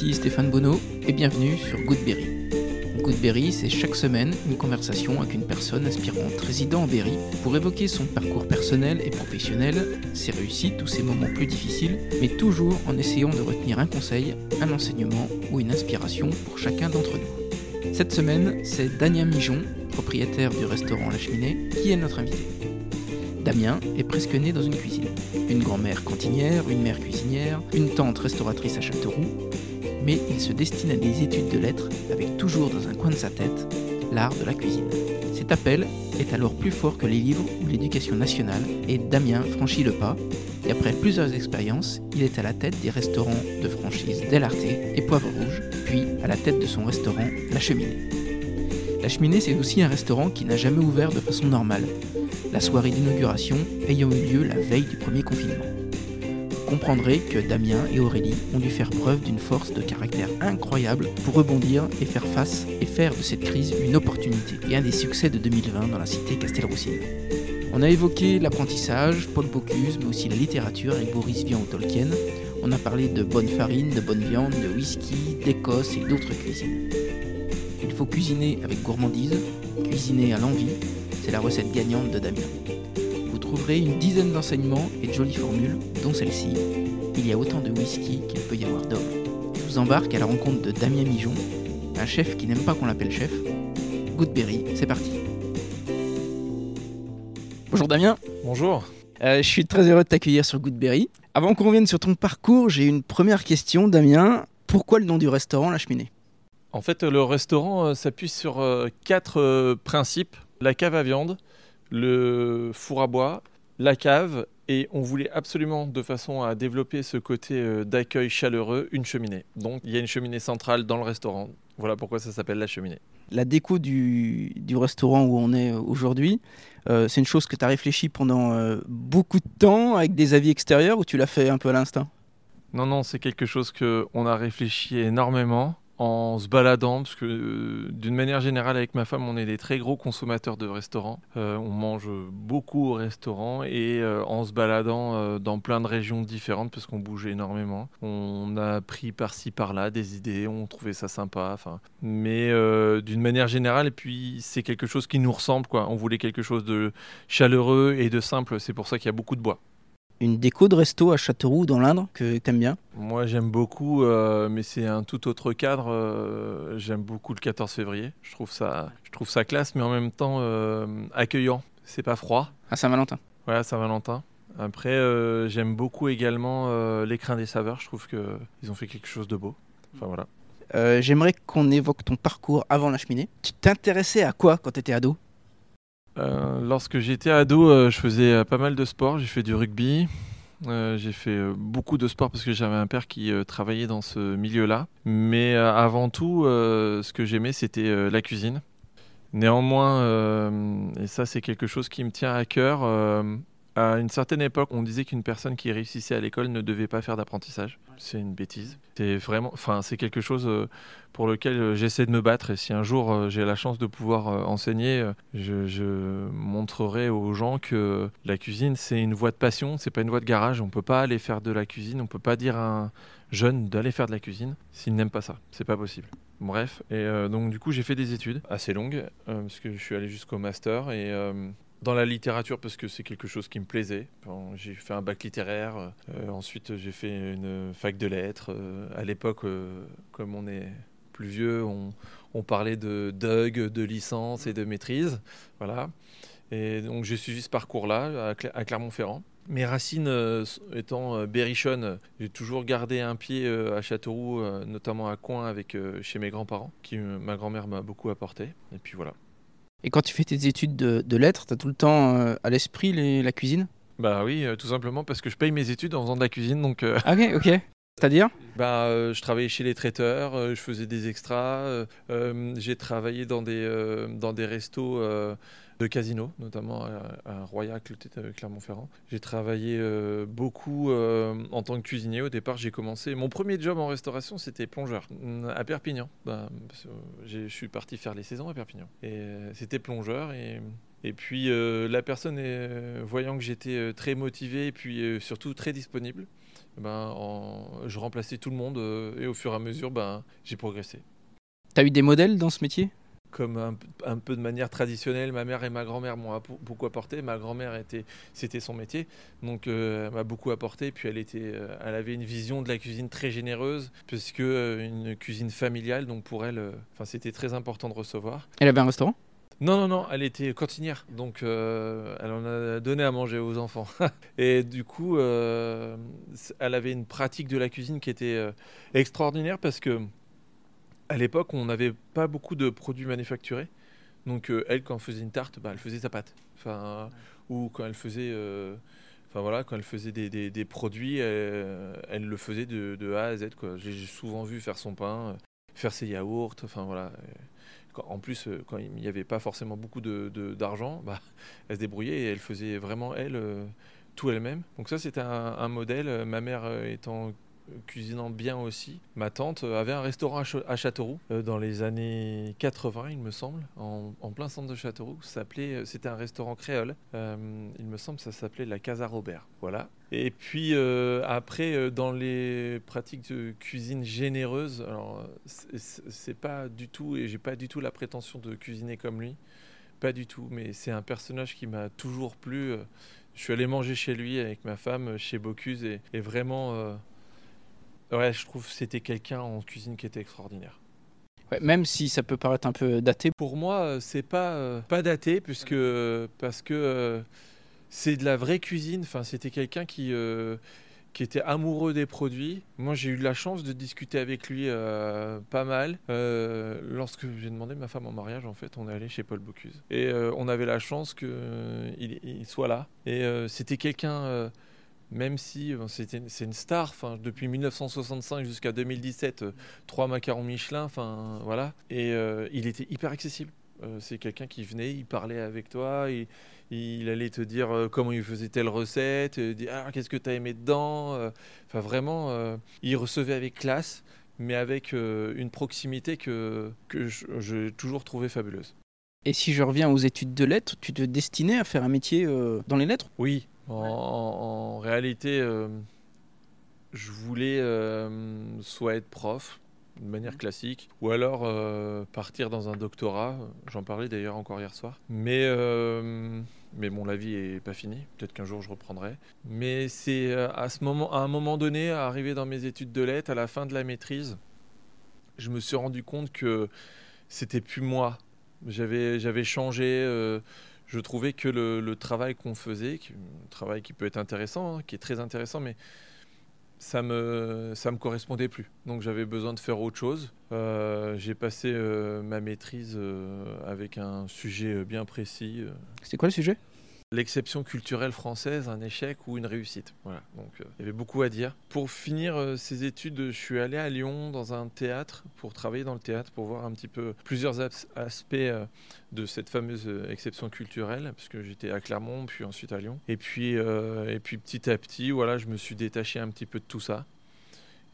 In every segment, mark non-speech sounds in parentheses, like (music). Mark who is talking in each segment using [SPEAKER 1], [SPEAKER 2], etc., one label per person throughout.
[SPEAKER 1] Stéphane Bonneau et bienvenue sur Goodberry. Goodberry, c'est chaque semaine une conversation avec une personne inspirante résidant en Berry pour évoquer son parcours personnel et professionnel, ses réussites ou ses moments plus difficiles, mais toujours en essayant de retenir un conseil, un enseignement ou une inspiration pour chacun d'entre nous. Cette semaine, c'est Damien Mijon, propriétaire du restaurant La Cheminée, qui est notre invité. Damien est presque né dans une cuisine. Une grand-mère cantinière, une mère cuisinière, une tante restauratrice à Châteauroux, mais il se destine à des études de lettres avec toujours dans un coin de sa tête l'art de la cuisine. Cet appel est alors plus fort que les livres ou l'éducation nationale et Damien franchit le pas et après plusieurs expériences, il est à la tête des restaurants de franchise Del Arte et Poivre Rouge, puis à la tête de son restaurant La Cheminée. La Cheminée, c'est aussi un restaurant qui n'a jamais ouvert de façon normale, la soirée d'inauguration ayant eu lieu la veille du premier confinement. Comprendrez que Damien et Aurélie ont dû faire preuve d'une force de caractère incroyable pour rebondir et faire face et faire de cette crise une opportunité et un des succès de 2020 dans la cité Castelroussine. On a évoqué l'apprentissage, Paul Bocuse, mais aussi la littérature avec Boris Vian ou Tolkien. On a parlé de bonne farine, de bonne viande, de whisky, d'Écosse et d'autres cuisines. Il faut cuisiner avec gourmandise, cuisiner à l'envie, c'est la recette gagnante de Damien. Une dizaine d'enseignements et de jolies formules, dont celle-ci. Il y a autant de whisky qu'il peut y avoir d'hommes. Je vous embarque à la rencontre de Damien Mijon, un chef qui n'aime pas qu'on l'appelle chef. Goodberry, c'est parti. Bonjour Damien.
[SPEAKER 2] Bonjour.
[SPEAKER 1] Euh, je suis très heureux de t'accueillir sur Goodberry. Avant qu'on revienne sur ton parcours, j'ai une première question, Damien. Pourquoi le nom du restaurant La Cheminée?
[SPEAKER 2] En fait, le restaurant euh, s'appuie sur euh, quatre principes la cave à viande, le four à bois, la cave, et on voulait absolument, de façon à développer ce côté euh, d'accueil chaleureux, une cheminée. Donc, il y a une cheminée centrale dans le restaurant. Voilà pourquoi ça s'appelle la cheminée.
[SPEAKER 1] La déco du, du restaurant où on est euh, aujourd'hui, euh, c'est une chose que tu as réfléchi pendant euh, beaucoup de temps avec des avis extérieurs ou tu l'as fait un peu à l'instinct?
[SPEAKER 2] Non, non, c'est quelque chose qu'on a réfléchi énormément en se baladant, parce que euh, d'une manière générale avec ma femme, on est des très gros consommateurs de restaurants. Euh, on mange beaucoup au restaurant et euh, en se baladant dans plein de régions différentes, parce qu'on bouge énormément, on a pris par-ci par-là des idées, on trouvait ça sympa. Enfin, mais d'une manière générale, et puis c'est quelque chose qui nous ressemble, quoi. On voulait quelque chose de chaleureux et de simple. C'est pour ça qu'il y a beaucoup de bois.
[SPEAKER 1] Une déco de resto à Châteauroux dans l'Indre que t'aimes bien?
[SPEAKER 2] Moi, j'aime beaucoup, euh, mais c'est un tout autre cadre. euh, j'aime beaucoup le 14 février. Je trouve ça, je trouve ça classe, mais en même temps euh, accueillant. C'est pas froid.
[SPEAKER 1] à Saint-Valentin.
[SPEAKER 2] Voilà, Saint-Valentin. Après, j'aime beaucoup également l'écrin des saveurs. Je trouve que ils ont fait quelque chose de beau. Enfin voilà.
[SPEAKER 1] J'aimerais qu'on évoque ton parcours avant la cheminée. Tu t'intéressais à quoi quand tu étais ado?
[SPEAKER 2] Euh, lorsque j'étais ado, euh, je faisais euh, pas mal de sport. J'ai fait du rugby. J'ai fait beaucoup de sport parce que j'avais un père qui travaillait dans ce milieu-là. Mais avant tout, ce que j'aimais, c'était la cuisine. Néanmoins, et ça c'est quelque chose qui me tient à cœur, à une certaine époque, on disait qu'une personne qui réussissait à l'école ne devait pas faire d'apprentissage. C'est une bêtise. C'est vraiment, enfin, c'est quelque chose euh, pour lequel euh, j'essaie de me battre. Et si un jour euh, j'ai la chance de pouvoir enseigner, je, je montrerai aux gens que la cuisine c'est une voie de passion, c'est pas une voie de garage. On peut pas aller faire de la cuisine, on peut pas dire à un jeune d'aller faire de la cuisine s'il n'aime pas ça. C'est pas possible. Bref, et euh, donc du coup j'ai fait des études assez longues euh, parce que je suis allé jusqu'au master et euh, dans la littérature parce que c'est quelque chose qui me plaisait. J'ai fait un bac littéraire, euh, ensuite j'ai fait une fac de lettres. Euh, à l'époque, euh, comme on est plus vieux, on, parlait de DUG, de licence et de maîtrise. Voilà. Et donc j'ai suivi ce parcours-là à, Clermont-Ferrand. Mes racines étant euh, berrichonnes, j'ai toujours gardé un pied à Châteauroux, notamment à Coin avec chez mes grands-parents, qui ma grand-mère m'a beaucoup apporté. Et puis voilà.
[SPEAKER 1] Et quand tu fais tes études de, de lettres, tu as tout le temps euh, à l'esprit les- la cuisine?
[SPEAKER 2] Bah oui, euh, tout simplement parce que je paye mes études en faisant de la cuisine, donc euh,
[SPEAKER 1] Ah, Ok, ok. C'est-à-dire? (laughs)
[SPEAKER 2] Bah, euh, je travaillais chez les traiteurs, euh, je faisais des extras, euh, euh, j'ai travaillé dans des, euh, dans des restos euh, de casino, notamment à, Royac, euh, Clermont-Ferrand. J'ai travaillé euh, beaucoup euh, en tant que cuisinier. Au départ, j'ai commencé. Mon premier job en restauration, c'était plongeur mm, à Perpignan. J'ai- je suis parti faire les saisons à Perpignan. Et c'était plongeur et. Et puis la personne, voyant que j'étais très motivé et puis surtout très disponible, ben, je remplaçais tout le monde et au fur et à mesure, ben, j'ai progressé.
[SPEAKER 1] Tu as eu des modèles dans ce métier?
[SPEAKER 2] Comme un, peu de manière traditionnelle, ma mère et ma grand-mère m'ont beaucoup apporté. Ma grand-mère était, c'était son métier, donc euh, elle m'a beaucoup apporté. Puis elle était, euh, elle avait une vision de la cuisine très généreuse, puisque euh, une cuisine familiale, donc pour elle, enfin c'était très important de recevoir.
[SPEAKER 1] Elle avait un restaurant?
[SPEAKER 2] Non, non, non, elle était cantinière, donc elle en a donné à manger aux enfants. (laughs) et du coup, elle avait une pratique de la cuisine qui était extraordinaire parce que à l'époque, on n'avait pas beaucoup de produits manufacturés. Donc, euh, elle, quand elle faisait une tarte, bah, elle faisait sa pâte. Enfin, ou quand elle faisait, euh, enfin voilà, quand elle faisait des, produits, elle, le faisait de, A à Z. J'ai souvent vu faire son pain, faire ses yaourts. Enfin voilà. En plus, euh, quand il n'y avait pas forcément beaucoup d'argent, de, d'argent, bah, (laughs) elle se débrouillait et elle faisait vraiment elle tout elle-même. Donc ça, c'était un, modèle. Ma mère étant cuisinant bien aussi. Ma tante avait un restaurant à Châteauroux euh, dans les années 80, il me semble, en, plein centre de Châteauroux. Euh, c'était un restaurant créole. Euh, il me semble ça s'appelait la Casa Robert. Voilà. Et puis après, dans les pratiques de cuisine généreuse, alors c'est pas du tout, et j'ai pas du tout la prétention de cuisiner comme lui, pas du tout, mais c'est un personnage qui m'a toujours plu. Je suis allé manger chez lui avec ma femme, chez Bocuse, et vraiment, Ouais, je trouve que c'était quelqu'un en cuisine qui était extraordinaire.
[SPEAKER 1] même si ça peut paraître un peu daté.
[SPEAKER 2] Pour moi, euh, c'est pas euh, pas daté puisque parce que euh, c'est de la vraie cuisine. Enfin, c'était quelqu'un qui qui était amoureux des produits. Moi, j'ai eu la chance de discuter avec lui pas mal. lorsque j'ai demandé ma femme en mariage, en fait, on est allé chez Paul Bocuse. Et on avait la chance qu'il il soit là. Et c'était quelqu'un même si euh, c'est une star, depuis 1965 jusqu'à 2017, euh, trois macarons Michelin, enfin voilà, et euh, il était hyper accessible. c'est quelqu'un qui venait, il parlait avec toi, il, il allait te dire comment il faisait telle recette, dire ah, qu'est-ce que tu as aimé dedans. Enfin vraiment, il recevait avec classe, mais avec une proximité que, que j'ai toujours trouvé fabuleuse.
[SPEAKER 1] Et si je reviens aux études de lettres, tu te destinais à faire un métier dans les lettres?
[SPEAKER 2] Oui, en, réalité, euh, je voulais euh, soit être prof de manière mhm. classique, ou alors euh, partir dans un doctorat. J'en parlais d'ailleurs encore hier soir. Mais, mais bon, la vie est pas finie. Peut-être qu'un jour je reprendrai. Mais c'est à ce moment, à un moment donné, arrivé dans mes études de lettres, à la fin de la maîtrise, je me suis rendu compte que c'était plus moi. J'avais, j'avais changé je trouvais que le, travail qu'on faisait, un travail qui peut être intéressant, hein, qui est très intéressant, mais ça me ça me correspondait plus. Donc j'avais besoin de faire autre chose. Euh, j'ai passé euh, ma maîtrise euh, avec un sujet bien précis.
[SPEAKER 1] C'est quoi le sujet?
[SPEAKER 2] L'exception culturelle française, un échec ou une réussite. Voilà, donc euh, il y avait beaucoup à dire. Pour finir euh, ces études, je suis allé à Lyon dans un théâtre pour travailler dans le théâtre, pour voir un petit peu plusieurs aspects euh, de cette fameuse exception culturelle, puisque j'étais à Clermont, puis ensuite à Lyon. Et puis, et puis petit à petit, voilà, je me suis détaché un petit peu de tout ça.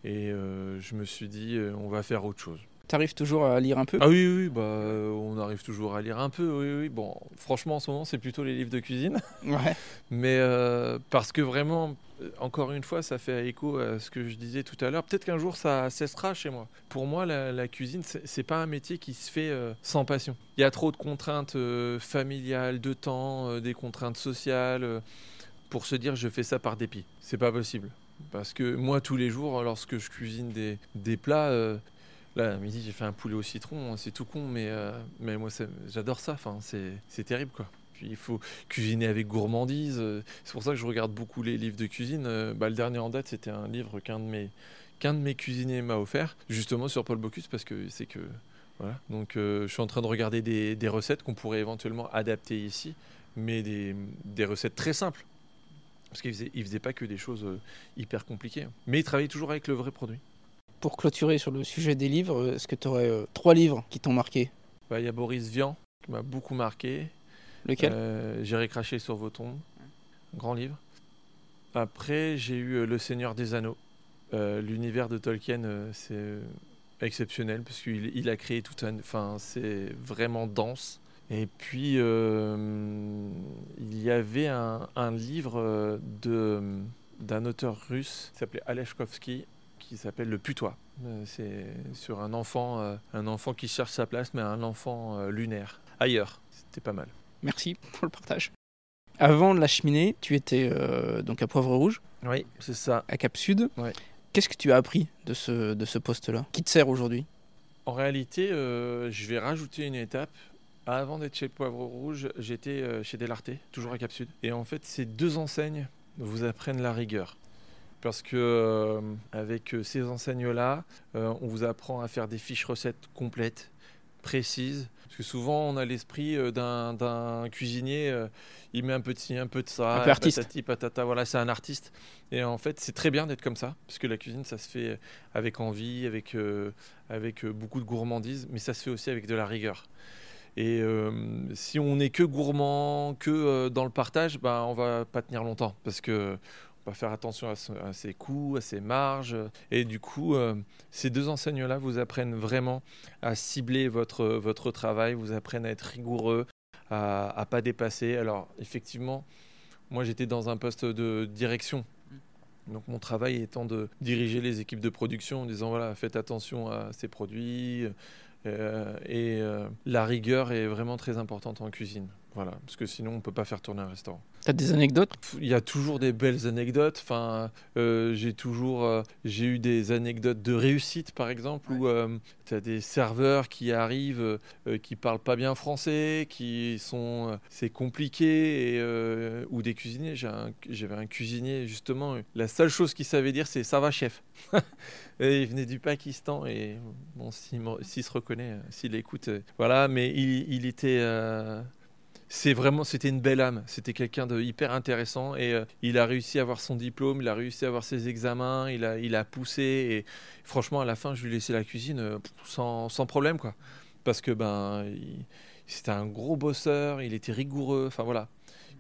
[SPEAKER 2] Et je me suis dit, on va faire autre chose.
[SPEAKER 1] T'arrives toujours à lire un peu?
[SPEAKER 2] Ah oui, oui, bah, euh, on arrive toujours à lire un peu, oui, oui. Bon, franchement, en ce moment, c'est plutôt les livres de cuisine. (laughs)
[SPEAKER 1] Ouais.
[SPEAKER 2] Mais euh, parce que vraiment, euh, encore une fois, ça fait écho à ce que je disais tout à l'heure. Peut-être qu'un jour, ça cessera chez moi. Pour moi, la, cuisine, c'est pas un métier qui se fait sans passion. Il y a trop de contraintes familiales, de temps, des contraintes sociales, pour se dire je fais ça par dépit. C'est pas possible. Parce que moi, tous les jours, lorsque je cuisine des, des plats, Là, à midi, j'ai fait un poulet au citron, hein, c'est tout con, mais, euh, mais moi, j'adore ça. Enfin, c'est terrible, quoi. Puis il faut cuisiner avec gourmandise. C'est pour ça que je regarde beaucoup les livres de cuisine. Euh, bah, le dernier en date, c'était un livre qu'un de mes de mes cuisiniers m'a offert, justement sur Paul Bocuse, parce que c'est que voilà. Donc, euh, je suis en train de regarder des, des recettes qu'on pourrait éventuellement adapter ici, mais des, des recettes très simples. Parce qu'il faisait, faisait pas que des choses hyper compliquées. Mais il travaillait toujours avec le vrai produit.
[SPEAKER 1] Pour clôturer sur le sujet des livres, est-ce que tu aurais euh, trois livres qui t'ont marqué?
[SPEAKER 2] Bah, Il y a Boris Vian qui m'a beaucoup marqué.
[SPEAKER 1] Lequel?
[SPEAKER 2] Euh, J'irai cracher sur vos tombes. Grand livre. Après, j'ai eu euh, Le Seigneur des Anneaux. L'univers de Tolkien, c'est exceptionnel parce qu'il il a créé tout un. Enfin, c'est vraiment dense. Et puis, il y avait un, un livre de d'un auteur russe qui s'appelait Aleshkovski, qui s'appelle Le Putois. Euh, c'est sur un enfant, euh, un enfant qui cherche sa place, mais un enfant euh, lunaire, ailleurs. C'était pas mal.
[SPEAKER 1] Merci pour le partage. Avant la cheminée, tu étais donc à Poivre Rouge.
[SPEAKER 2] Oui, c'est ça.
[SPEAKER 1] À Cap Sud.
[SPEAKER 2] Ouais.
[SPEAKER 1] Qu'est-ce que tu as appris de ce, de ce poste-là? Qui te sert aujourd'hui?
[SPEAKER 2] En réalité, je vais rajouter une étape. Avant d'être chez Poivre Rouge, j'étais chez Delarté, toujours à Cap Sud. Et en fait, ces deux enseignes vous apprennent la rigueur parce que euh, avec euh, ces enseignes-là, euh, on vous apprend à faire des fiches recettes complètes, précises. Parce que souvent, on a l'esprit d'un cuisinier, il met un peu de ci, un peu de ça,
[SPEAKER 1] un peu artiste.
[SPEAKER 2] Patati, patata, voilà, c'est un artiste. Et en fait, c'est très bien d'être comme ça, parce que la cuisine, ça se fait avec envie, avec, avec beaucoup de gourmandise, mais ça se fait aussi avec de la rigueur. Et si on n'est que gourmand, que dans le partage, bah, on va pas tenir longtemps parce que va faire attention à, ses coûts, à ses marges. Et du coup, euh, ces deux enseignes-là vous apprennent vraiment à cibler votre, votre travail, vous apprennent à être rigoureux, à ne pas dépasser. Alors, effectivement, moi, j'étais dans un poste de direction. Donc mon travail étant de diriger les équipes de production en disant voilà faites attention à ces produits euh, et euh, la rigueur est vraiment très importante en cuisine. Voilà, parce que sinon on peut pas faire tourner un restaurant.
[SPEAKER 1] Tu as des anecdotes?
[SPEAKER 2] Il y a toujours des belles anecdotes. Enfin, euh, j'ai toujours, euh, j'ai eu des anecdotes de réussite, par exemple, où euh, tu as des serveurs qui arrivent, qui parlent pas bien français, qui sont, c'est compliqué, et, ou des cuisiniers. J'avais un, cuisinier justement. La seule chose qu'il savait dire, c'est ça va, chef. (laughs) et il venait du Pakistan et bon, s'il se reconnaît, s'il écoute, voilà. Mais il, il était c'est vraiment, c'était une belle âme. C'était quelqu'un de hyper intéressant et euh, il a réussi à avoir son diplôme, il a réussi à avoir ses examens, il a, il a poussé et franchement, à la fin, je lui ai laissé la cuisine euh, sans, sans, problème, quoi. Parce que ben, c'était un gros bosseur, il était rigoureux. Enfin voilà,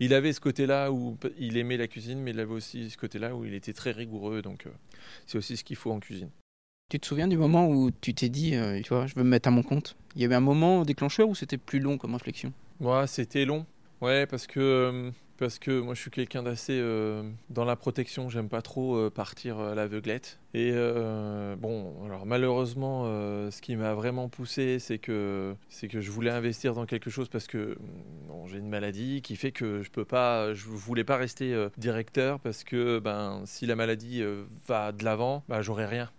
[SPEAKER 2] il avait ce côté-là où il aimait la cuisine, mais il avait aussi ce côté-là où il était très rigoureux. Donc, euh, c'est aussi ce qu'il faut en cuisine.
[SPEAKER 1] Tu te souviens du moment où tu t'es dit, tu vois, je veux me mettre à mon compte? Il y avait un moment déclencheur ou c'était plus long comme réflexion?
[SPEAKER 2] Ouais, c'était long. Ouais, parce que, euh, parce que moi je suis quelqu'un d'assez euh, dans la protection, j'aime pas trop euh, partir à l'aveuglette. Et bon, alors malheureusement, ce qui m'a vraiment poussé, c'est que, c'est que je voulais investir dans quelque chose parce que j'ai une maladie qui fait que je peux pas, je voulais pas rester directeur parce que ben, si la maladie va de l'avant, ben, j'aurai rien.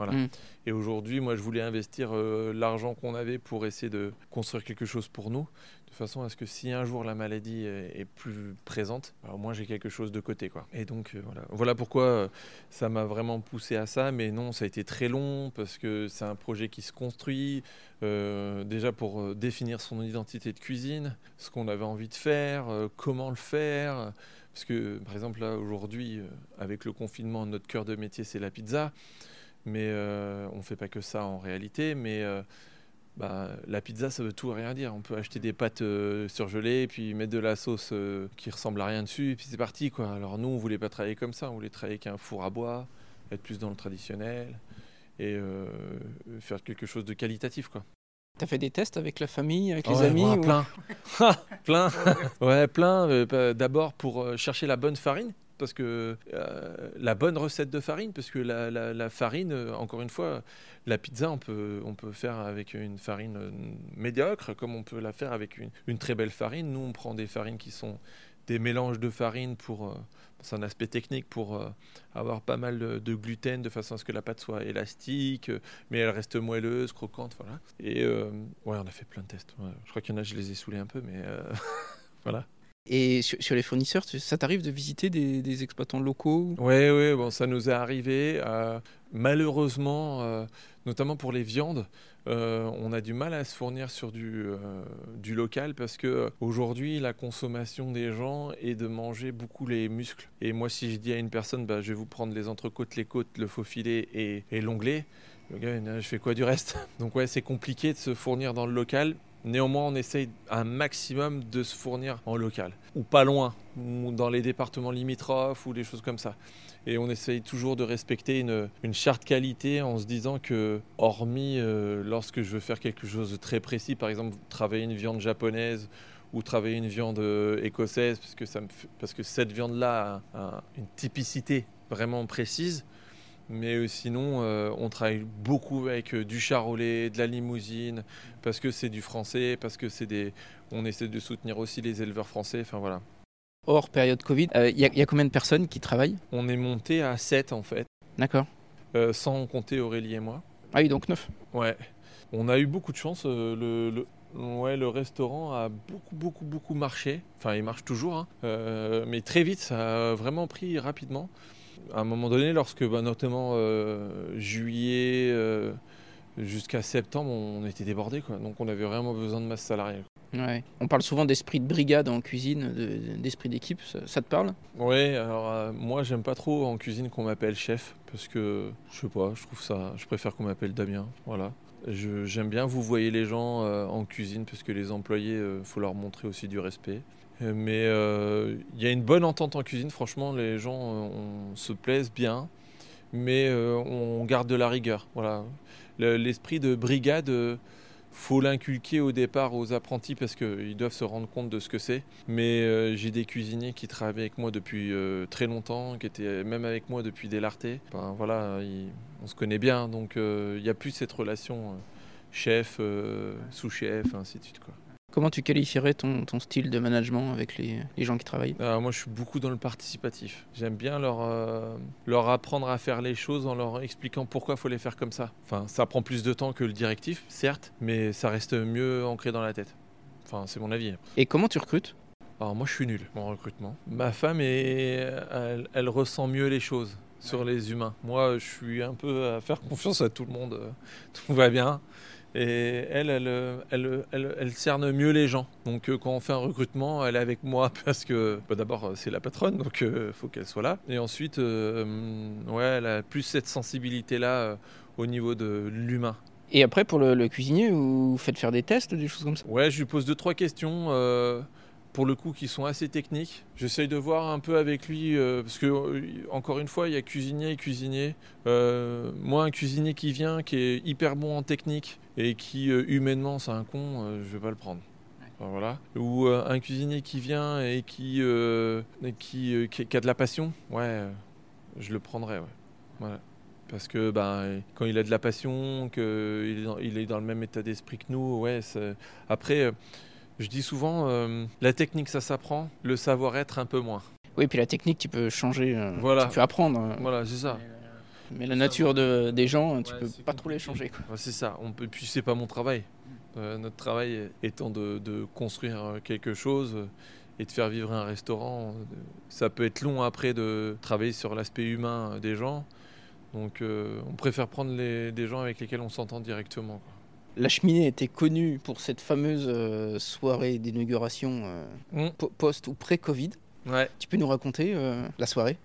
[SPEAKER 2] Voilà. Mm. Et aujourd'hui, moi, je voulais investir l'argent qu'on avait pour essayer de construire quelque chose pour nous de façon à ce que si un jour la maladie est, plus présente, bah, au moins j'ai quelque chose de côté. Quoi. Et donc euh, voilà. voilà pourquoi euh, ça m'a vraiment poussé à ça, mais non, ça a été très long parce que c'est un projet qui se construit, euh, déjà pour définir son identité de cuisine, ce qu'on avait envie de faire, comment le faire. Parce que par exemple là aujourd'hui, avec le confinement, notre cœur de métier c'est la pizza, mais on ne fait pas que ça en réalité, mais bah, la pizza, ça veut tout et rien dire. On peut acheter des pâtes euh, surgelées, puis mettre de la sauce euh, qui ressemble à rien dessus, et puis c'est parti. Quoi. Alors nous, on voulait pas travailler comme ça, on voulait travailler avec un four à bois, être plus dans le traditionnel, et euh, faire quelque chose de qualitatif. Quoi.
[SPEAKER 1] T'as fait des tests avec la famille, avec les amis
[SPEAKER 2] Plein. (laughs) (laughs) plein. ouais, plein. D'abord pour chercher la bonne farine parce que euh, la bonne recette de farine, parce que la, farine, euh, encore une fois, la pizza, on peut, on peut faire avec une farine euh, médiocre, comme on peut la faire avec une, très belle farine. Nous, on prend des farines qui sont des mélanges de farine pour, c'est un aspect technique pour avoir pas mal de, gluten de façon à ce que la pâte soit élastique, mais elle reste moelleuse, croquante, voilà. Et ouais, on a fait plein de tests. Je crois qu'il y en a, je les ai saoulés un peu, mais (laughs) voilà.
[SPEAKER 1] Et sur, les fournisseurs, ça t'arrive de visiter des, exploitants locaux
[SPEAKER 2] Oui, oui, bon, ça nous est arrivé. Euh, malheureusement, euh, notamment pour les viandes, euh, on a du mal à se fournir sur du, local parce que aujourd'hui, la consommation des gens est de manger beaucoup les muscles. Et moi, si je dis à une personne, bah, je vais vous prendre les entrecôtes, les côtes, le faux filet et, et l'onglet, le gars, je fais quoi du reste? (laughs) Donc ouais, c'est compliqué de se fournir dans le local. Néanmoins, on essaye un maximum de se fournir en local, ou pas loin, ou dans les départements limitrophes, ou des choses comme ça. Et on essaye toujours de respecter une, charte qualité en se disant que, hormis euh, lorsque je veux faire quelque chose de très précis, par exemple travailler une viande japonaise ou travailler une viande euh, écossaise parce que, ça me parce que cette viande-là a, une typicité vraiment précise. Mais sinon, on travaille beaucoup avec du charolais, de la limousine, parce que c'est du français, parce que c'est des. On essaie de soutenir aussi les éleveurs français. Enfin voilà.
[SPEAKER 1] Hors période Covid, il y, y, a combien de personnes qui travaillent?
[SPEAKER 2] On est monté à 7 en fait.
[SPEAKER 1] D'accord.
[SPEAKER 2] sans compter Aurélie et moi.
[SPEAKER 1] Ah oui, donc 9.
[SPEAKER 2] Ouais. On a eu beaucoup de chance. Euh, le, ouais, le restaurant a beaucoup, beaucoup, beaucoup marché. Enfin, il marche toujours. Hein. Euh, mais très vite, ça a vraiment pris rapidement. À un moment donné, lorsque bah, notamment euh, juillet jusqu'à septembre, on était débordé. Donc on avait vraiment besoin de masse salariale.
[SPEAKER 1] Ouais. On parle souvent d'esprit de brigade en cuisine, d'esprit d'équipe. Ça, te parle?
[SPEAKER 2] Oui, alors moi j'aime pas trop en cuisine qu'on m'appelle chef parce que je sais pas, je trouve ça, je préfère qu'on m'appelle Damien. Voilà. J'aime bien vous voyez les gens euh, en cuisine parce que les employés, il euh, faut leur montrer aussi du respect. Euh, mais il y a une bonne entente en cuisine, franchement, les gens on se plaisent bien, mais on garde de la rigueur. Voilà. L'esprit de brigade faut l'inculquer au départ aux apprentis parce qu'ils doivent se rendre compte de ce que c'est. Mais euh, j'ai des cuisiniers qui travaillent avec moi depuis euh, très longtemps, qui étaient même avec moi depuis des lartés. voilà, on se connaît bien, donc euh, il n'y a plus cette relation chef, sous-chef, ainsi de suite. Quoi.
[SPEAKER 1] Comment tu qualifierais ton, style de management avec les, gens qui travaillent?
[SPEAKER 2] Ah, Moi, je suis beaucoup dans le participatif. J'aime bien leur, euh, leur apprendre à faire les choses en leur expliquant pourquoi il faut les faire comme ça. Enfin, ça prend plus de temps que le directif, certes, mais ça reste mieux ancré dans la tête. Enfin, c'est mon avis.
[SPEAKER 1] Et comment tu recrutes?
[SPEAKER 2] Alors, moi, je suis nul en recrutement. Ma femme, est, elle, ressent mieux les choses sur les humains. Moi, je suis un peu à faire confiance à tout le monde. Tout va bien. Et elle, elle, elle, cerne mieux les gens. Donc euh, quand on fait un recrutement, elle est avec moi (laughs) parce que bah, d'abord c'est la patronne, donc il euh, faut qu'elle soit là. Et ensuite, euh, ouais, elle a plus cette sensibilité-là au niveau de l'humain.
[SPEAKER 1] Et après, pour le, cuisinier, vous faites faire des tests, des choses comme ça?
[SPEAKER 2] Ouais, je lui pose deux, trois questions pour le coup qui sont assez techniques. J'essaye de voir un peu avec lui, euh, parce que euh, encore une fois, il y a cuisinier et cuisinier. Euh, moi, un cuisinier qui vient, qui est hyper bon en technique et qui humainement c'est un con, je vais pas le prendre. voilà. Ou un cuisinier qui vient et qui, qui, qui, a de la passion, ouais, je le prendrais. Ouais. Voilà. Parce que ben, quand il a de la passion, qu'il est, il est dans le même état d'esprit que nous, ouais. Après je dis souvent, euh, la technique ça s'apprend, le savoir-être un peu moins.
[SPEAKER 1] Oui, puis la technique tu peux changer, euh, voilà. tu peux apprendre.
[SPEAKER 2] Euh. Voilà, c'est ça.
[SPEAKER 1] Mais, la nature de, des gens, tu peux pas trop les changer.
[SPEAKER 2] c'est ça. On peut, puis c'est pas mon travail. notre travail étant de, de, construire quelque chose et de faire vivre un restaurant. Ça peut être long après de travailler sur l'aspect humain des gens. Donc on préfère prendre les, des gens avec lesquels on s'entend directement.
[SPEAKER 1] La cheminée était connue pour cette fameuse euh, soirée d'inauguration euh, mm. post ou pré-Covid.
[SPEAKER 2] Ouais.
[SPEAKER 1] Tu peux nous raconter euh, la soirée?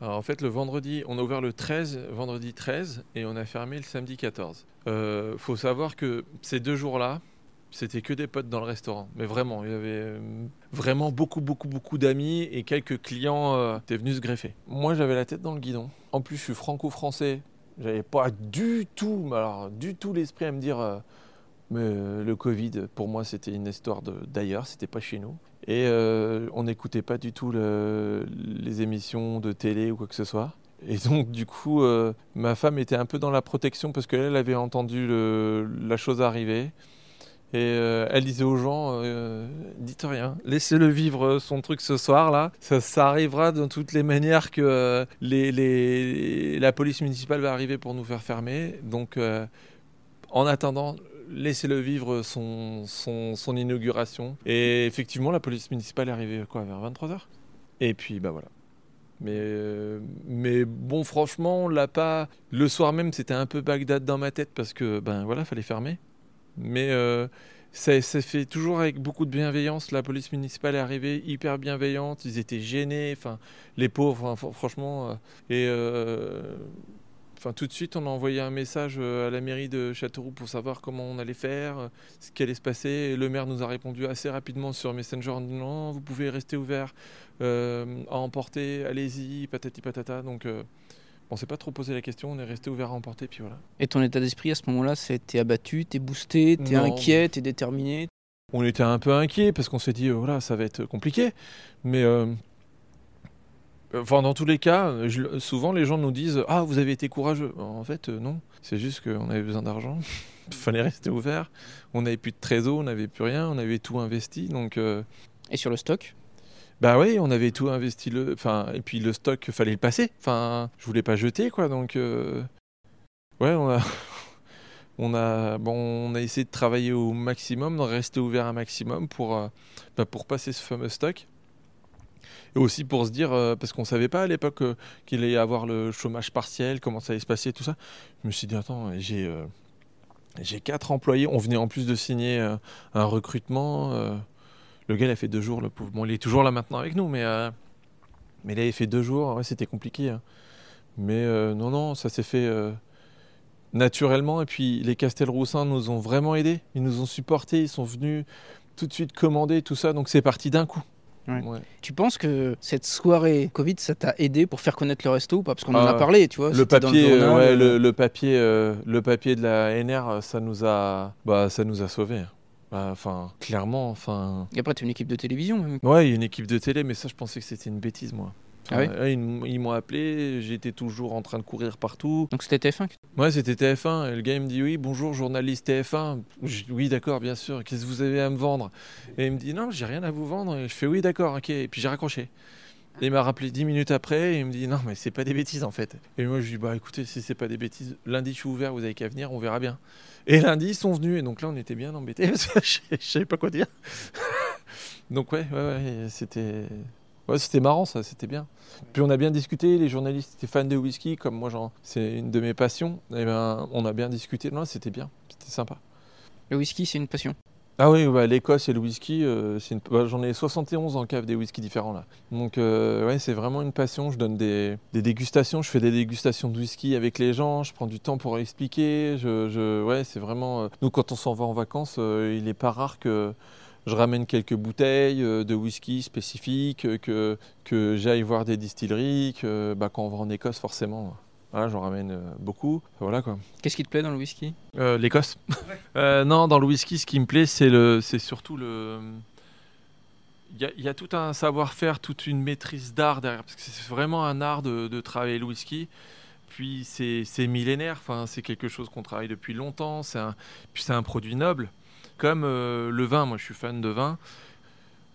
[SPEAKER 2] Alors en fait, le vendredi, on a ouvert le 13, vendredi 13, et on a fermé le samedi 14. Il faut savoir que ces deux jours-là, c'était que des potes dans le restaurant. Mais vraiment, il y avait vraiment beaucoup, beaucoup, beaucoup d'amis et quelques clients étaient venus se greffer. Moi, j'avais la tête dans le guidon. En plus, je suis franco-français. J'avais pas du tout, du tout l'esprit à me dire. Euh, mais euh, le Covid, pour moi, c'était une histoire d'ailleurs, c'était pas chez nous. Et euh, on n'écoutait pas du tout les émissions de télé ou quoi que ce soit. Et donc, du coup, ma femme était un peu dans la protection parce qu'elle avait entendu la chose arriver. Et elle disait aux gens, euh, rien, laissez-le vivre son truc ce soir-là. Ça, arrivera de toutes les manières que euh, les, la police municipale va arriver pour nous faire fermer. Donc, en attendant, laissez-le vivre son, son, inauguration. Et effectivement, la police municipale est arrivée quoi, vers 23h. Et puis, bah voilà. Mais, mais bon, franchement, on l'a pas. Le soir même, c'était un peu Bagdad dans ma tête parce que, ben voilà, fallait fermer. Mais euh, ça, fait toujours avec beaucoup de bienveillance. La police municipale est arrivée hyper bienveillante. Ils étaient gênés. Enfin, les pauvres, franchement. Euh, et euh, enfin, tout de suite, on a envoyé un message à la mairie de Châteauroux pour savoir comment on allait faire, ce qui allait se passer. Et le maire nous a répondu assez rapidement sur Messenger en disant non, vous pouvez rester ouvert, à emporter, allez-y, patati patata. Donc on s'est pas trop posé la question, on est resté ouvert à emporter, puis voilà.
[SPEAKER 1] Et ton état d'esprit à ce moment-là, c'était abattu, t'es boosté, t'es inquiet, t'es déterminé
[SPEAKER 2] On était un peu inquiet parce qu'on s'est dit, voilà, ça va être compliqué. Mais Enfin, dans tous les cas, souvent les gens nous disent Ah, vous avez été courageux. En fait, euh, non. C'est juste qu'on avait besoin d'argent. Il (laughs) fallait rester ouvert. On n'avait plus de trésor, on n'avait plus rien. On avait tout investi. Donc, euh,
[SPEAKER 1] Et sur le stock?
[SPEAKER 2] Bah oui, on avait tout investi. Le... Enfin, et puis le stock, fallait le passer. Enfin, je voulais pas jeter, quoi. Donc, euh, ouais, on a. (laughs) On a, bon, on a essayé de travailler au maximum, de rester ouvert un maximum pour, bah, pour passer ce fameux stock. Et aussi pour se dire, euh, parce qu'on ne savait pas à l'époque euh, qu'il allait y avoir le chômage partiel, comment ça allait se passer, tout ça. Je me suis dit, attends, j'ai euh, j'ai quatre employés. On venait en plus de signer un recrutement. Le gars, il a fait deux jours, le pauvre. Bon, il est toujours là maintenant avec nous, mais, mais il avait fait deux jours. Ouais, c'était compliqué. Hein. Mais non, non, ça s'est fait naturellement. Et puis les Castelroussins nous ont vraiment aidés. Ils nous ont supportés. Ils sont venus tout de suite commander tout ça. Donc c'est parti d'un coup.
[SPEAKER 1] Tu penses que cette soirée Covid, ça t'a aidé pour faire connaître le resto ou pas? Parce qu'on en a ah, parlé, tu vois.
[SPEAKER 2] Le papier, le, ouais, le, le, papier, euh, le papier de la NR, ça nous a, bah, ça nous a sauvés. Bah, enfin, clairement, enfin.
[SPEAKER 1] Et après, tu as une équipe de télévision. Même.
[SPEAKER 2] Ouais, il y a une équipe de télé, mais ça, je pensais que c'était une bêtise, moi. Ah ils, m'ont appelé, j'étais toujours en train de courir partout.
[SPEAKER 1] Donc c'était TF1
[SPEAKER 2] Ouais, c'était TF1. Et le gars il me dit Oui, bonjour, journaliste TF1. oui, d'accord, bien sûr. Qu'est-ce que vous avez à me vendre? Et il me dit Non, j'ai rien à vous vendre. Et je fais Oui, d'accord, ok. Et puis j'ai raccroché. Et il m'a rappelé dix minutes après et il me dit Non, mais c'est pas des bêtises en fait. Et moi je lui dis Bah écoutez, si c'est pas des bêtises, lundi je suis ouvert, vous avez qu'à venir, on verra bien. Et lundi ils sont venus et donc là on était bien embêtés (laughs) je, savais pas quoi dire. (laughs) donc ouais, ouais, ouais c'était c'était marrant ça, c'était bien. Puis on a bien discuté, les journalistes étaient fans de whisky, comme moi c'est une de mes passions. Et eh ben, on a bien discuté, c'était bien, c'était sympa.
[SPEAKER 1] Le whisky, c'est une passion
[SPEAKER 2] ah oui, bah, l'Écosse et le whisky, euh, bah, j'en ai 71 en cave des whiskies différents là. Donc euh, ouais, c'est vraiment une passion. Je donne des, dégustations, je fais des dégustations de whisky avec les gens, je prends du temps pour expliquer. Ouais, c'est vraiment. Euh, nous, quand on s'en va en vacances, il n'est pas rare que je ramène quelques bouteilles de whisky spécifiques, que, que j'aille voir des distilleries, que bah, quand on va en Écosse, forcément. Voilà, j'en ramène beaucoup. Voilà quoi.
[SPEAKER 1] Qu'est-ce qui te plaît dans le whisky?
[SPEAKER 2] Euh, L'Écosse. (laughs) non, dans le whisky, ce qui me plaît, c'est le, c'est surtout le. Il y, a tout un savoir-faire, toute une maîtrise d'art derrière, parce que c'est vraiment un art de, de travailler le whisky. Puis c'est, millénaire, enfin, c'est quelque chose qu'on travaille depuis longtemps. C'est un, puis c'est un produit noble comme euh, le vin, moi je suis fan de vin.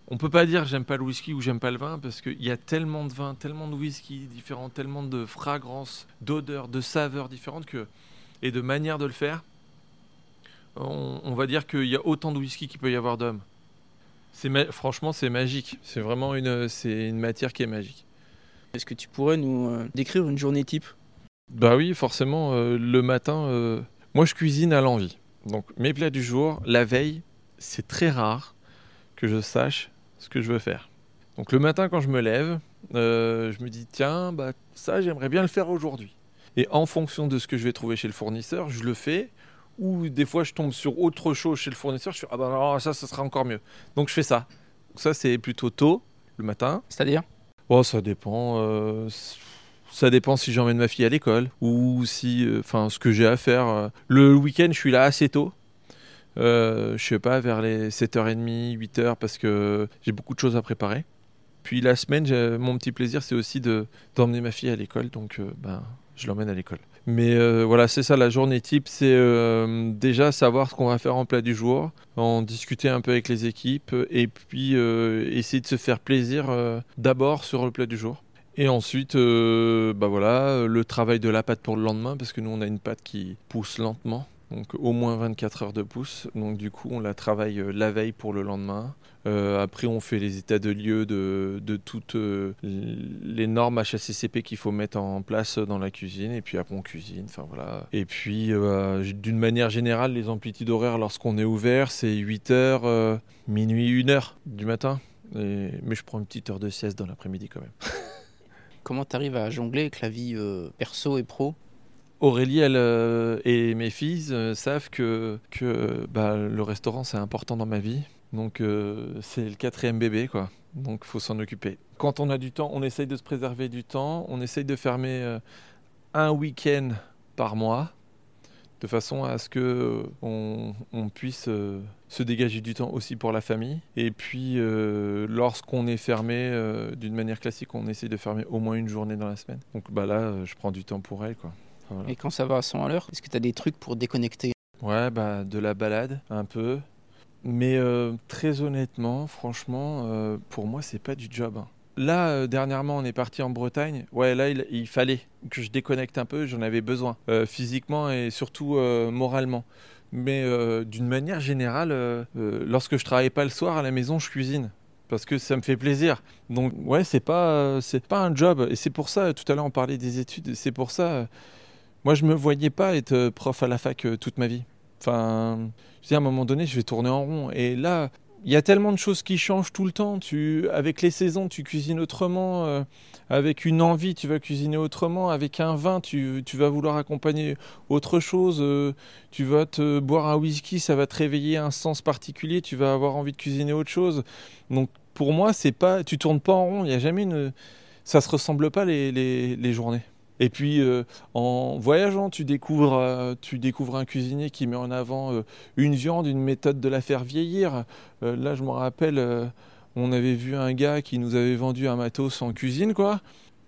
[SPEAKER 2] On peut pas dire j'aime pas le whisky ou j'aime pas le vin parce qu'il y a tellement de vins, tellement de whisky différents, tellement de fragrances, d'odeurs, de saveurs différentes que, et de manières de le faire. On, va dire qu'il y a autant de whisky qu'il peut y avoir d'hommes. C'est franchement c'est magique. C'est vraiment une, c'est une matière qui est magique.
[SPEAKER 1] Est-ce que tu pourrais nous euh, décrire une journée type?
[SPEAKER 2] Bah oui, forcément. Euh, le matin, moi je cuisine à l'envie. Donc mes plats du jour, la veille, c'est très rare que je sache ce que je veux faire. Donc le matin quand je me lève, euh, je me dis tiens, bah, ça j'aimerais bien le faire aujourd'hui. Et en fonction de ce que je vais trouver chez le fournisseur, je le fais. Ou des fois je tombe sur autre chose chez le fournisseur, je fais ah bah alors ça, ça sera encore mieux. Donc je fais ça. Donc ça c'est plutôt tôt le matin.
[SPEAKER 1] C'est-à-dire?
[SPEAKER 2] Oh ça dépend. Euh, ça dépend si j'emmène ma fille à l'école ou si, euh, enfin, ce que j'ai à faire. Le week-end, je suis là assez tôt. Euh, je sais pas, vers les 7h30, 8h, parce que j'ai beaucoup de choses à préparer. Puis la semaine, mon petit plaisir, c'est aussi de, d'emmener ma fille à l'école, donc ben, je l'emmène à l'école. Mais voilà, c'est ça la journée type, c'est déjà savoir ce qu'on va faire en plat du jour, en discuter un peu avec les équipes, et puis essayer de se faire plaisir d'abord sur le plat du jour. Et ensuite, euh, bah voilà, le travail de la pâte pour le lendemain, parce que nous, on a une pâte qui pousse lentement, donc au moins 24 heures de pousse. Donc du coup, on la travaille euh, la veille pour le lendemain. Euh, après, on fait les états de lieu de, toutes les normes HACCP qu'il faut mettre en place dans la cuisine. Et puis après, on cuisine. Enfin voilà. Et puis, d'une manière générale, les amplitudes horaires lorsqu'on est ouvert, c'est 8 heures, minuit, 1 heure du matin. Mais je prends une petite heure de sieste dans l'après-midi quand même. (laughs)
[SPEAKER 1] Comment tu arrives à jongler avec la vie euh, perso et pro?
[SPEAKER 2] Aurélie elle, euh, et mes filles euh, savent que, bah, le restaurant c'est important dans ma vie. Donc c'est le quatrième bébé quoi. Donc faut s'en occuper. Quand on a du temps, on essaye de se préserver du temps. On essaye de fermer un week-end par mois. de façon à ce que on, puisse se dégager du temps aussi pour la famille. Et puis, lorsqu'on est fermé, d'une manière classique, on essaie de fermer au moins une journée dans la semaine. Donc bah là, je prends du temps pour elle. Quoi.
[SPEAKER 1] Et quand ça va à 100 à l'heure, est-ce que tu as des trucs pour déconnecter
[SPEAKER 2] Ouais, bah, de la balade, un peu. Mais euh, très honnêtement, franchement, euh, pour moi, c'est pas du job. Hein. Là, euh, dernièrement, on est parti en Bretagne. Ouais, là, il, fallait que je déconnecte un peu. J'en avais besoin, physiquement et surtout moralement. Mais d'une manière générale, lorsque je travaille pas le soir à la maison, je cuisine parce que ça me fait plaisir. Donc ouais, c'est pas c'est pas un job et c'est pour ça tout à l'heure on parlait des études, c'est pour ça moi, je me voyais pas être euh, prof à la fac euh, toute ma vie. Enfin, je dis, à un moment donné, je vais tourner en rond. Et là, il y a tellement de choses qui changent tout le temps. Tu, avec les saisons, tu cuisines autrement. Euh, avec une envie, tu vas cuisiner autrement. Avec un vin, tu, tu vas vouloir accompagner autre chose. tu vas te boire un whisky, ça va te réveiller un sens particulier. Tu vas avoir envie de cuisiner autre chose. Donc, pour moi, c'est pas, tu tournes pas en rond. Il y a jamais une, ça se ressemble pas les, les, les journées. Et puis euh, en voyageant, tu découvres, euh, tu découvres un cuisinier qui met en avant euh, une viande, une méthode de la faire vieillir. là, je me rappelle, on avait vu un gars qui nous avait vendu un matos en cuisine, quoi.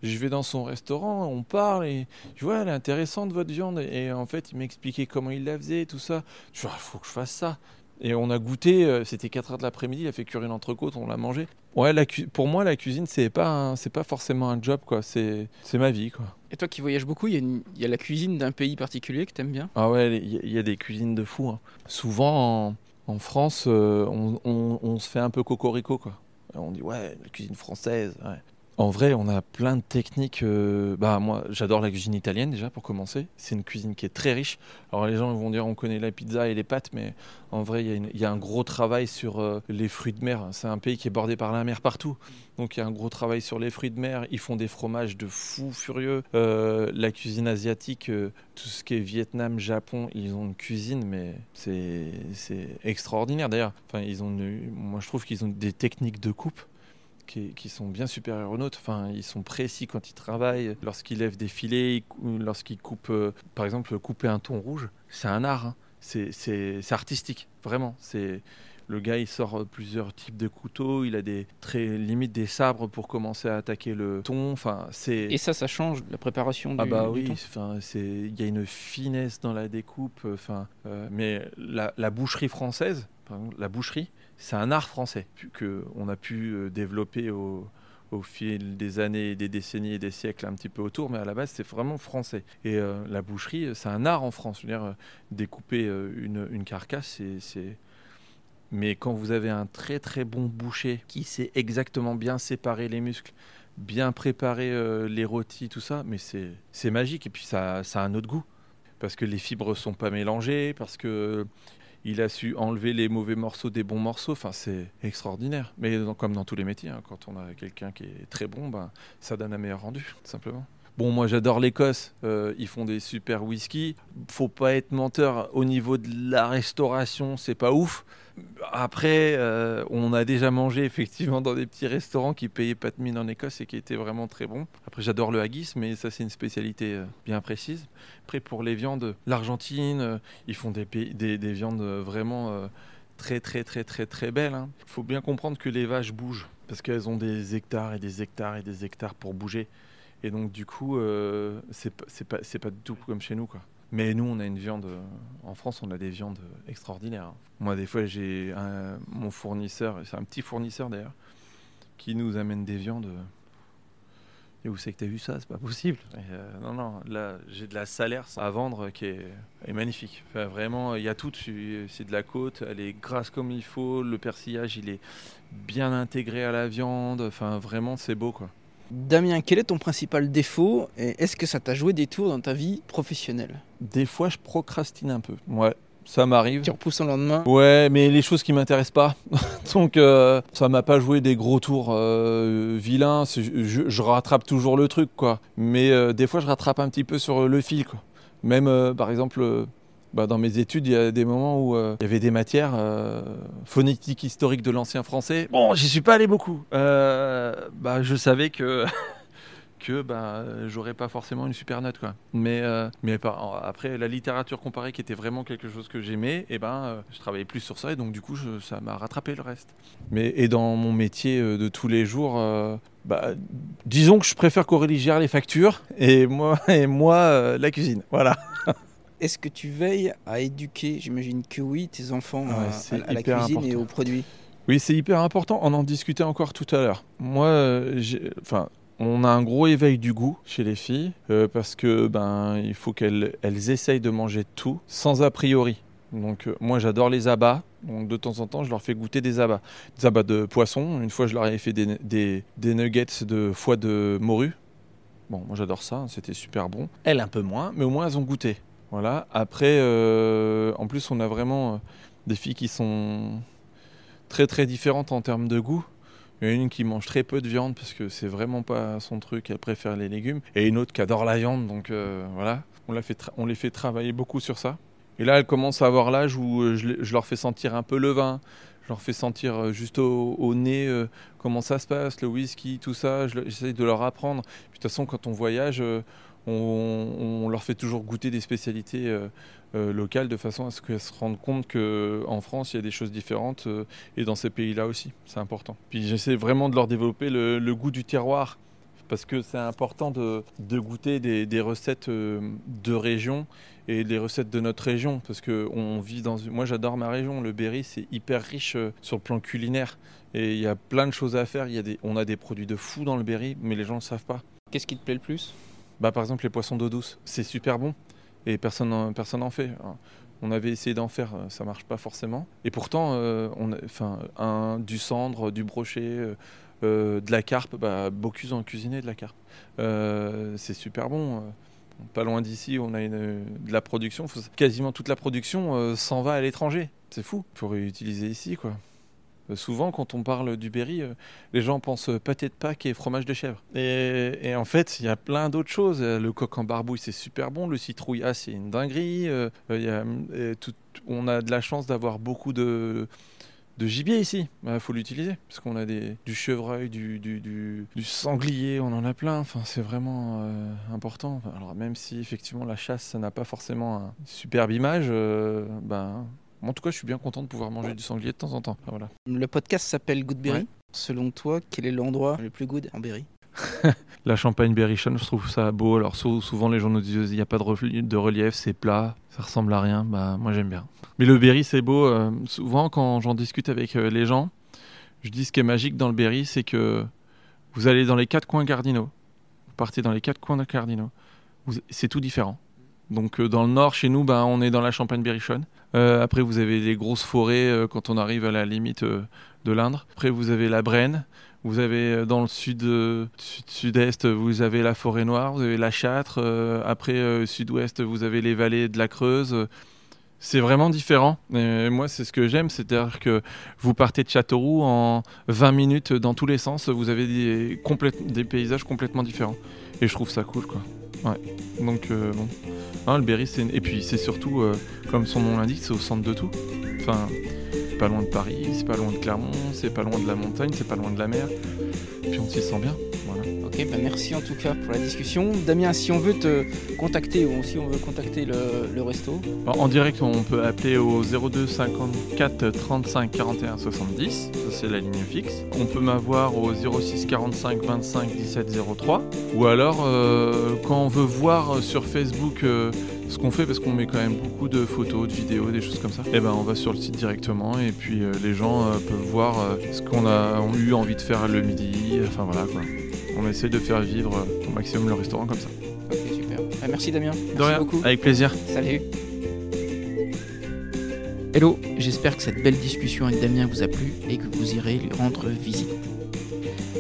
[SPEAKER 2] Je vais dans son restaurant, on parle et je vois, elle est intéressante votre viande. Et en fait, il m'expliquait comment il la faisait, tout ça. Je vois, il faut que je fasse ça. Et on a goûté, euh, c'était 4 heures de l'après-midi, il a fait cuire une entrecôte, on l'a mangé. Ouais, la pour moi, la cuisine, c'est pas, c'est pas forcément un job, quoi. C'est, ma vie, quoi.
[SPEAKER 1] Et toi qui voyages beaucoup, il y, a la cuisine d'un pays particulier que tu aimes bien?
[SPEAKER 2] Ah ouais, il y, a des cuisines de fou. Hein. Souvent, en, France, euh, on, on, se fait un peu cocorico, quoi. On dit, ouais, la cuisine française, ouais. En vrai, on a plein de techniques. Euh, bah moi, j'adore la cuisine italienne déjà pour commencer. C'est une cuisine qui est très riche. Alors les gens vont dire on connaît la pizza et les pâtes, mais en vrai, il y, a un gros travail sur euh, les fruits de mer. C'est un pays qui est bordé par la mer partout, donc il y a un gros travail sur les fruits de mer. Ils font des fromages de fous furieux. Euh, la cuisine asiatique, tout ce qui est Vietnam, Japon, ils ont une cuisine, mais c'est extraordinaire d'ailleurs. Enfin, ils ont, moi je trouve qu'ils ont des techniques de coupe qui, sont bien supérieurs aux nôtres. Enfin, ils sont précis quand ils travaillent. Lorsqu'ils lèvent des filets, lorsqu'ils coupent, euh, par exemple, couper un thon rouge, c'est un art. Hein. C'est artistique, vraiment. C'est le gars, il sort plusieurs types de couteaux. Il a des très limite des sabres pour commencer à attaquer le thon. Enfin, c'est.
[SPEAKER 1] Et ça, ça change la préparation
[SPEAKER 2] ah
[SPEAKER 1] du.
[SPEAKER 2] Ah bah oui. Enfin, c'est il y a une finesse dans la découpe. Enfin, euh, mais la, la boucherie française, par exemple, la boucherie, c'est un art français qu'on a pu euh, développer au, fil des années, des décennies et des siècles un petit peu autour, mais à la base c'est vraiment français. Et euh, la boucherie, c'est un art en France. Dire, euh, découper une, carcasse, c'est... Mais quand vous avez un très très bon boucher qui sait exactement bien séparer les muscles, bien préparer les rôtis, tout ça, mais c'est magique. Et puis ça, ça a un autre goût. Parce que les fibres sont pas mélangées, parce que il a su enlever les mauvais morceaux des bons morceaux. Enfin, c'est extraordinaire. Mais comme dans tous les métiers, hein, quand on a quelqu'un qui est très bon, ben, ça donne un meilleur rendu, simplement. Bon, moi j'adore l'Écosse. Euh, ils font des super whisky. Faut pas être menteur. Au niveau de la restauration, c'est pas ouf. Après, euh, on a déjà mangé effectivement dans des petits restaurants qui payaient pas de mine en Écosse et qui étaient vraiment très bons. Après, j'adore le haggis, mais ça, c'est une spécialité euh, bien précise. Après, pour les viandes, l'Argentine, ils font des, des, viandes vraiment très, très, très, très, très belles. Il hein. faut bien comprendre que les vaches bougent parce qu'elles ont des hectares et des hectares et des hectares pour bouger. Et donc, du coup, c'est pas, pas du tout comme chez nous, quoi. Mais nous, on a une viande. En France, on a des viandes extraordinaires. Moi, des fois, j'ai mon fournisseur, c'est un petit fournisseur d'ailleurs, qui nous amène des viandes. Et où c'est que tu as vu ça C'est pas possible. Euh, non, non, là, j'ai de la salaire à vendre qui est, magnifique. vraiment, il y a tout. C'est de la côte, elle est grasse comme il faut. Le persillage, il est bien intégré à la viande. Enfin, vraiment, c'est beau, quoi.
[SPEAKER 1] Damien, quel est ton principal défaut et est-ce que ça t'a joué des tours dans ta vie professionnelle?
[SPEAKER 2] Des fois, je procrastine un peu. Ouais, ça m'arrive.
[SPEAKER 1] Tu repousses au lendemain?
[SPEAKER 2] Ouais, mais les choses qui m'intéressent pas. (laughs) Donc, euh, ça m'a pas joué des gros tours euh, vilains. Je, rattrape toujours le truc, quoi. Mais euh, des fois, je rattrape un petit peu sur le fil, quoi. Même, par exemple, bah, dans mes études, il y a des moments où euh, il y avait des matières euh, phonétiques historiques de l'ancien français. Bon, j'y suis pas allé beaucoup. Euh, bah, je savais que (laughs) que bah, j'aurais pas forcément une super note. Quoi. Mais, euh, après, la littérature comparée, qui était vraiment quelque chose que j'aimais, eh ben, je travaillais plus sur ça, et donc du coup, ça m'a rattrapé le reste. Et dans mon métier de tous les jours, disons que je préfère qu'Aurélie gère les factures, et moi, (laughs) et moi la cuisine. Voilà. (laughs)
[SPEAKER 1] Est-ce que tu veilles à éduquer, j'imagine que oui, tes enfants à, la cuisine et aux produits?
[SPEAKER 2] Oui, c'est hyper important. On en discutait encore tout à l'heure. Moi, enfin, on a un gros éveil du goût chez les filles euh, parce que ben il faut qu'elles elles essayent de manger tout sans a priori. Donc euh, moi j'adore les abats. Donc de temps en temps je leur fais goûter des abats. Des abats de poisson. Une fois je leur ai fait des, nuggets de foie de morue. Bon moi j'adore ça, c'était super bon. Elles un peu moins, mais au moins elles ont goûté. Voilà. Après euh, en plus on a vraiment des filles qui sont très très différentes en termes de goût. Il y en a une qui mange très peu de viande parce que c'est vraiment pas son truc, elle préfère les légumes. Et une autre qui adore la viande, donc euh, voilà, on, les fait travailler beaucoup sur ça. Et là, elles commencent à avoir l'âge où euh, je, leur fais sentir un peu le vin, je leur fais sentir euh, juste au, nez comment ça se passe, le whisky, tout ça. J'essaie de leur apprendre. de toute façon, quand on voyage, on, leur fait toujours goûter des spécialités euh, euh, locales de façon à ce qu'elles se rendent compte qu'en France, il y a des choses différentes euh, et dans ces pays-là aussi. C'est important. Puis j'essaie vraiment de leur développer le, goût du terroir parce que c'est important de, goûter des, recettes de région et des recettes de notre région parce que vit dans moi j'adore ma région le Berry c'est hyper riche sur le plan culinaire et il y a plein de choses à faire on a des produits de fou dans le Berry mais les gens ne le savent pas
[SPEAKER 1] qu'est-ce qui te plaît le plus?
[SPEAKER 2] Bah, par exemple, les poissons d'eau douce, c'est super bon et personne n'en fait. On avait essayé d'en faire, euh, ça marche pas forcément. Et pourtant, euh, enfin, un, du cendre, du brochet, euh, de la carpe, bah, Bocuse en cuisiné de la carpe. c'est super bon. Pas loin d'ici, on a de la production. Quasiment toute la production s'en va à l'étranger. C'est fou. Pour utiliser ici, quoi. Euh, souvent, quand on parle du Berry, euh, les gens pensent pâté de Pâques et fromage de chèvre. Et, en fait, il y a plein d'autres choses. Euh, le coq en barbouille, c'est super bon. Le citrouille, ah, c'est une dinguerie. on a de la chance d'avoir beaucoup de, gibier ici. Il faut l'utiliser parce qu'on a du chevreuil, du, sanglier, on en a plein. Enfin, c'est vraiment important. Alors, même si effectivement la chasse, ça n'a pas forcément une superbe image, ben en tout cas, je suis bien content de pouvoir manger du sanglier de temps en temps. voilà.
[SPEAKER 1] Le podcast s'appelle Goodberry. Selon toi, quel est l'endroit le plus good en Berry? (laughs)
[SPEAKER 2] La Champagne Berrichonne, je trouve ça beau. Alors souvent les gens nous disent il n'y a pas de, relief, c'est plat, ça ressemble à rien. Bah moi j'aime bien. Mais le Berry c'est beau. Euh, souvent quand j'en discute avec euh, les gens, je dis ce qui est magique dans le Berry, c'est que vous allez dans les quatre coins cardinaux. Vous partez dans les quatre coins cardinaux. C'est tout différent. Donc euh, dans le nord, chez nous, bah, on est dans la Champagne Berrichonne. Euh, après, vous avez des grosses forêts euh, quand on arrive à la limite de l'Indre. Après, vous avez la Brenne. Vous avez dans le sud, sud-est, vous avez la forêt noire, vous avez la Châtre. après, sud-ouest, vous avez les vallées de la Creuse. C'est vraiment différent. Moi, c'est ce que j'aime, c'est-à-dire que vous partez de Châteauroux en 20 minutes dans tous les sens, vous avez des, des paysages complètement différents. Et je trouve ça cool, quoi. Ouais. Donc, euh, bon. Hein, le Berry, c'est. Et puis, c'est surtout, euh, comme son nom l'indique, c'est au centre de tout. Enfin, c'est pas loin de Paris, c'est pas loin de Clermont, c'est pas loin de la montagne, c'est pas loin de la mer. Puis, on s'y sent bien.
[SPEAKER 1] Ok, bah merci en tout cas pour la discussion. Damien, si on veut te contacter ou si on veut contacter le, resto
[SPEAKER 2] bah, En direct, on peut appeler au 02 54 35 41 70. Ça, c'est la ligne fixe. On peut m'avoir au 06 45 25 17 03. Ou alors, euh, quand on veut voir sur Facebook. Euh, ce qu'on fait parce qu'on met quand même beaucoup de photos, de vidéos, des choses comme ça. Et eh ben on va sur le site directement et puis euh, les gens peuvent voir ce qu'on a eu envie de faire le midi. Enfin voilà quoi on essaie de faire vivre au maximum le restaurant comme ça.
[SPEAKER 1] Ok, super. Ah, merci Damien.
[SPEAKER 2] De rien. beaucoup. Avec plaisir.
[SPEAKER 1] Salut. Hello, j'espère que cette belle discussion avec Damien vous a plu et que vous irez lui rendre visite.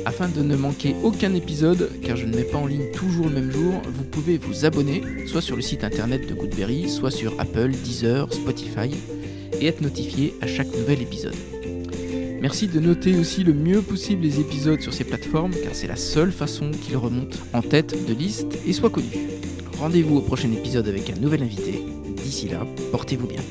[SPEAKER 1] Afin de ne manquer aucun épisode, car je ne mets pas en ligne toujours le même jour, vous pouvez vous abonner, soit sur le site internet de Goodberry, soit sur Apple, Deezer, Spotify, et être notifié à chaque nouvel épisode. Merci de noter aussi le mieux possible les épisodes sur ces plateformes car c'est la seule façon qu'ils remontent en tête de liste et soient connus. Rendez-vous au prochain épisode avec un nouvel invité. D'ici là, portez-vous bien.